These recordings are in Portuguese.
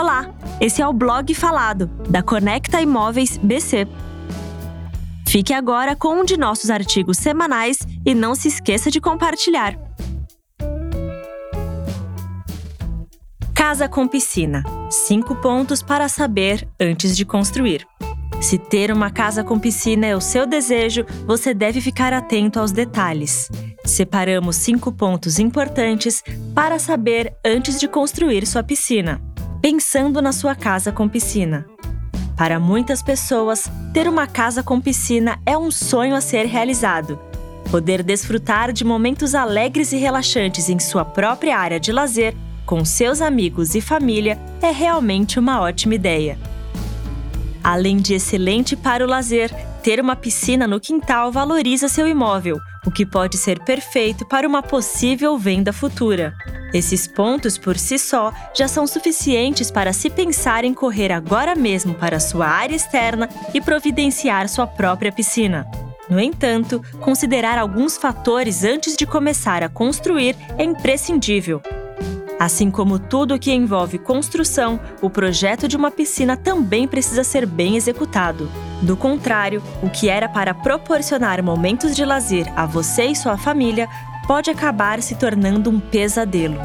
Olá, esse é o blog falado da Conecta Imóveis BC. Fique agora com um de nossos artigos semanais e não se esqueça de compartilhar. Casa com piscina. Cinco pontos para saber antes de construir. Se ter uma casa com piscina é o seu desejo, você deve ficar atento aos detalhes. Separamos cinco pontos importantes para saber antes de construir sua piscina. Pensando na sua casa com piscina. Para muitas pessoas, ter uma casa com piscina é um sonho a ser realizado. Poder desfrutar de momentos alegres e relaxantes em sua própria área de lazer, com seus amigos e família, é realmente uma ótima ideia. Além de excelente para o lazer, ter uma piscina no quintal valoriza seu imóvel, o que pode ser perfeito para uma possível venda futura. Esses pontos por si só já são suficientes para se pensar em correr agora mesmo para sua área externa e providenciar sua própria piscina. No entanto, considerar alguns fatores antes de começar a construir é imprescindível. Assim como tudo que envolve construção, o projeto de uma piscina também precisa ser bem executado. Do contrário, o que era para proporcionar momentos de lazer a você e sua família pode acabar se tornando um pesadelo.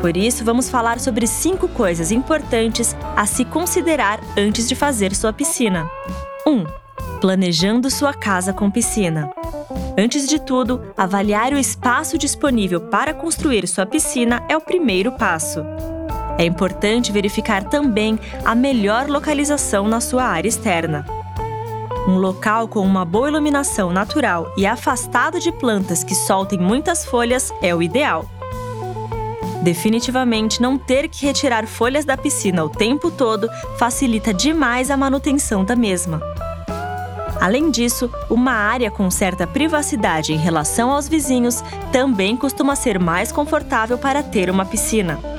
Por isso, vamos falar sobre cinco coisas importantes a se considerar antes de fazer sua piscina. 1. Um, planejando sua casa com piscina. Antes de tudo, avaliar o espaço disponível para construir sua piscina é o primeiro passo. É importante verificar também a melhor localização na sua área externa. Um local com uma boa iluminação natural e afastado de plantas que soltem muitas folhas é o ideal. Definitivamente, não ter que retirar folhas da piscina o tempo todo facilita demais a manutenção da mesma. Além disso, uma área com certa privacidade em relação aos vizinhos também costuma ser mais confortável para ter uma piscina.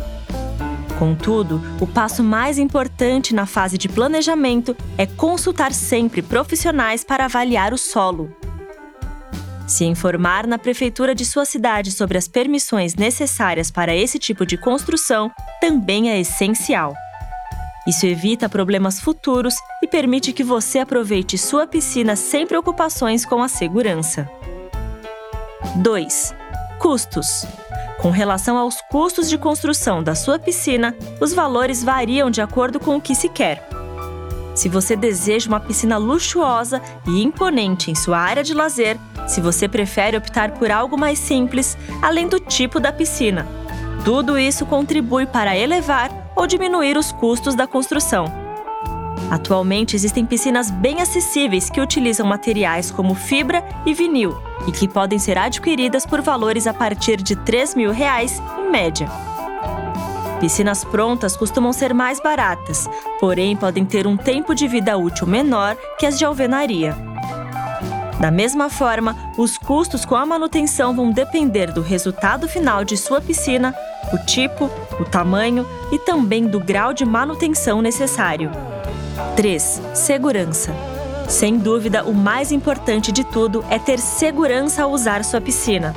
Contudo, o passo mais importante na fase de planejamento é consultar sempre profissionais para avaliar o solo. Se informar na prefeitura de sua cidade sobre as permissões necessárias para esse tipo de construção também é essencial. Isso evita problemas futuros e permite que você aproveite sua piscina sem preocupações com a segurança. 2. Custos. Com relação aos custos de construção da sua piscina, os valores variam de acordo com o que se quer. Se você deseja uma piscina luxuosa e imponente em sua área de lazer, se você prefere optar por algo mais simples, além do tipo da piscina. Tudo isso contribui para elevar ou diminuir os custos da construção. Atualmente existem piscinas bem acessíveis que utilizam materiais como fibra e vinil e que podem ser adquiridas por valores a partir de 3 mil reais, em média. Piscinas prontas costumam ser mais baratas, porém podem ter um tempo de vida útil menor que as de alvenaria. Da mesma forma, os custos com a manutenção vão depender do resultado final de sua piscina, o tipo, o tamanho e também do grau de manutenção necessário. 3. Segurança. Sem dúvida, o mais importante de tudo é ter segurança ao usar sua piscina.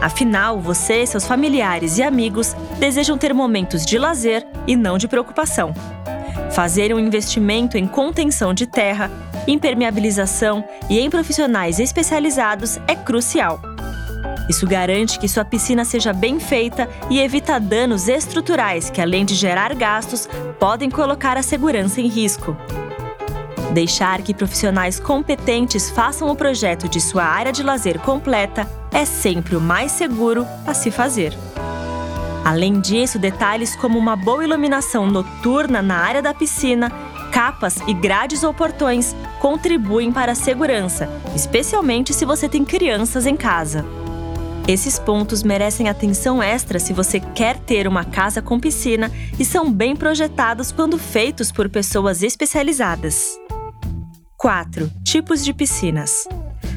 Afinal, você, seus familiares e amigos desejam ter momentos de lazer e não de preocupação. Fazer um investimento em contenção de terra, impermeabilização e em profissionais especializados é crucial. Isso garante que sua piscina seja bem feita e evita danos estruturais que, além de gerar gastos, podem colocar a segurança em risco. Deixar que profissionais competentes façam o projeto de sua área de lazer completa é sempre o mais seguro a se fazer. Além disso, detalhes como uma boa iluminação noturna na área da piscina, capas e grades ou portões contribuem para a segurança, especialmente se você tem crianças em casa. Esses pontos merecem atenção extra se você quer ter uma casa com piscina e são bem projetados quando feitos por pessoas especializadas. 4. Tipos de piscinas.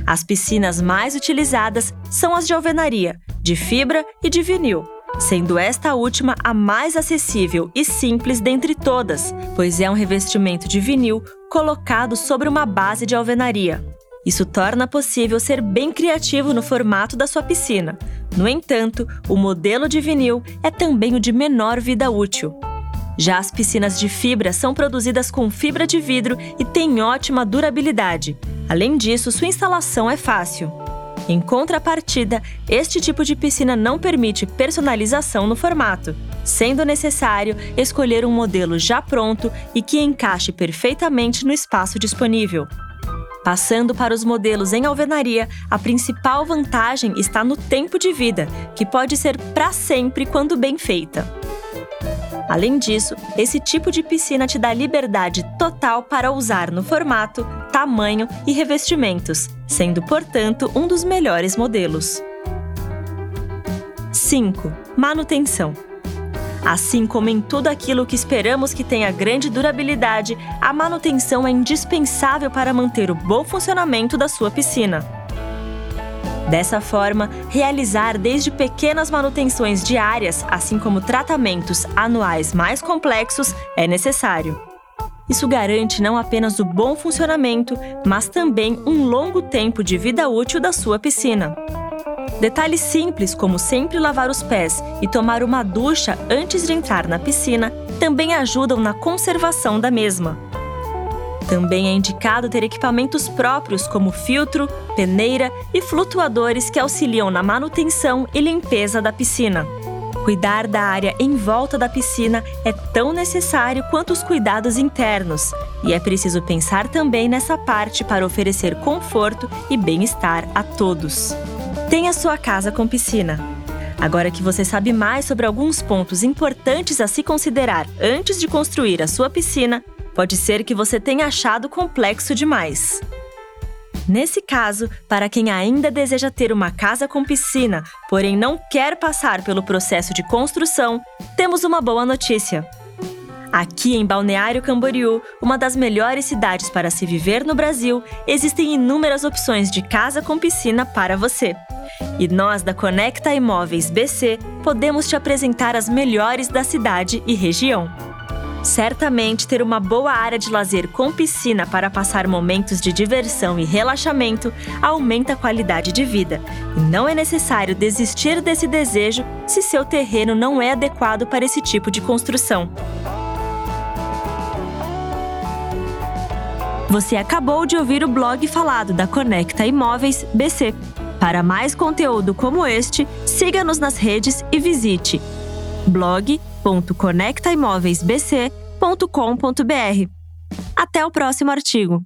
As piscinas mais utilizadas são as de alvenaria, de fibra e de vinil, sendo esta última a mais acessível e simples dentre todas, pois é um revestimento de vinil colocado sobre uma base de alvenaria. Isso torna possível ser bem criativo no formato da sua piscina. No entanto, o modelo de vinil é também o de menor vida útil. Já as piscinas de fibra são produzidas com fibra de vidro e têm ótima durabilidade. Além disso, sua instalação é fácil. Em contrapartida, este tipo de piscina não permite personalização no formato, sendo necessário escolher um modelo já pronto e que encaixe perfeitamente no espaço disponível. Passando para os modelos em alvenaria, a principal vantagem está no tempo de vida, que pode ser para sempre quando bem feita. Além disso, esse tipo de piscina te dá liberdade total para usar no formato, tamanho e revestimentos, sendo, portanto, um dos melhores modelos. 5. Manutenção. Assim como em tudo aquilo que esperamos que tenha grande durabilidade, a manutenção é indispensável para manter o bom funcionamento da sua piscina. Dessa forma, realizar desde pequenas manutenções diárias, assim como tratamentos anuais mais complexos, é necessário. Isso garante não apenas o bom funcionamento, mas também um longo tempo de vida útil da sua piscina. Detalhes simples, como sempre lavar os pés e tomar uma ducha antes de entrar na piscina, também ajudam na conservação da mesma. Também é indicado ter equipamentos próprios como filtro, peneira e flutuadores que auxiliam na manutenção e limpeza da piscina. Cuidar da área em volta da piscina é tão necessário quanto os cuidados internos, e é preciso pensar também nessa parte para oferecer conforto e bem-estar a todos. Tenha sua casa com piscina. Agora que você sabe mais sobre alguns pontos importantes a se considerar antes de construir a sua piscina, pode ser que você tenha achado complexo demais. Nesse caso, para quem ainda deseja ter uma casa com piscina, porém não quer passar pelo processo de construção, temos uma boa notícia. Aqui em Balneário Camboriú, uma das melhores cidades para se viver no Brasil, existem inúmeras opções de casa com piscina para você. E nós da Conecta Imóveis BC podemos te apresentar as melhores da cidade e região. Certamente, ter uma boa área de lazer com piscina para passar momentos de diversão e relaxamento aumenta a qualidade de vida. E não é necessário desistir desse desejo se seu terreno não é adequado para esse tipo de construção. Você acabou de ouvir o blog falado da Conecta Imóveis BC. Para mais conteúdo como este, siga-nos nas redes e visite blog.conectaimoveisbc.com.br. Até o próximo artigo.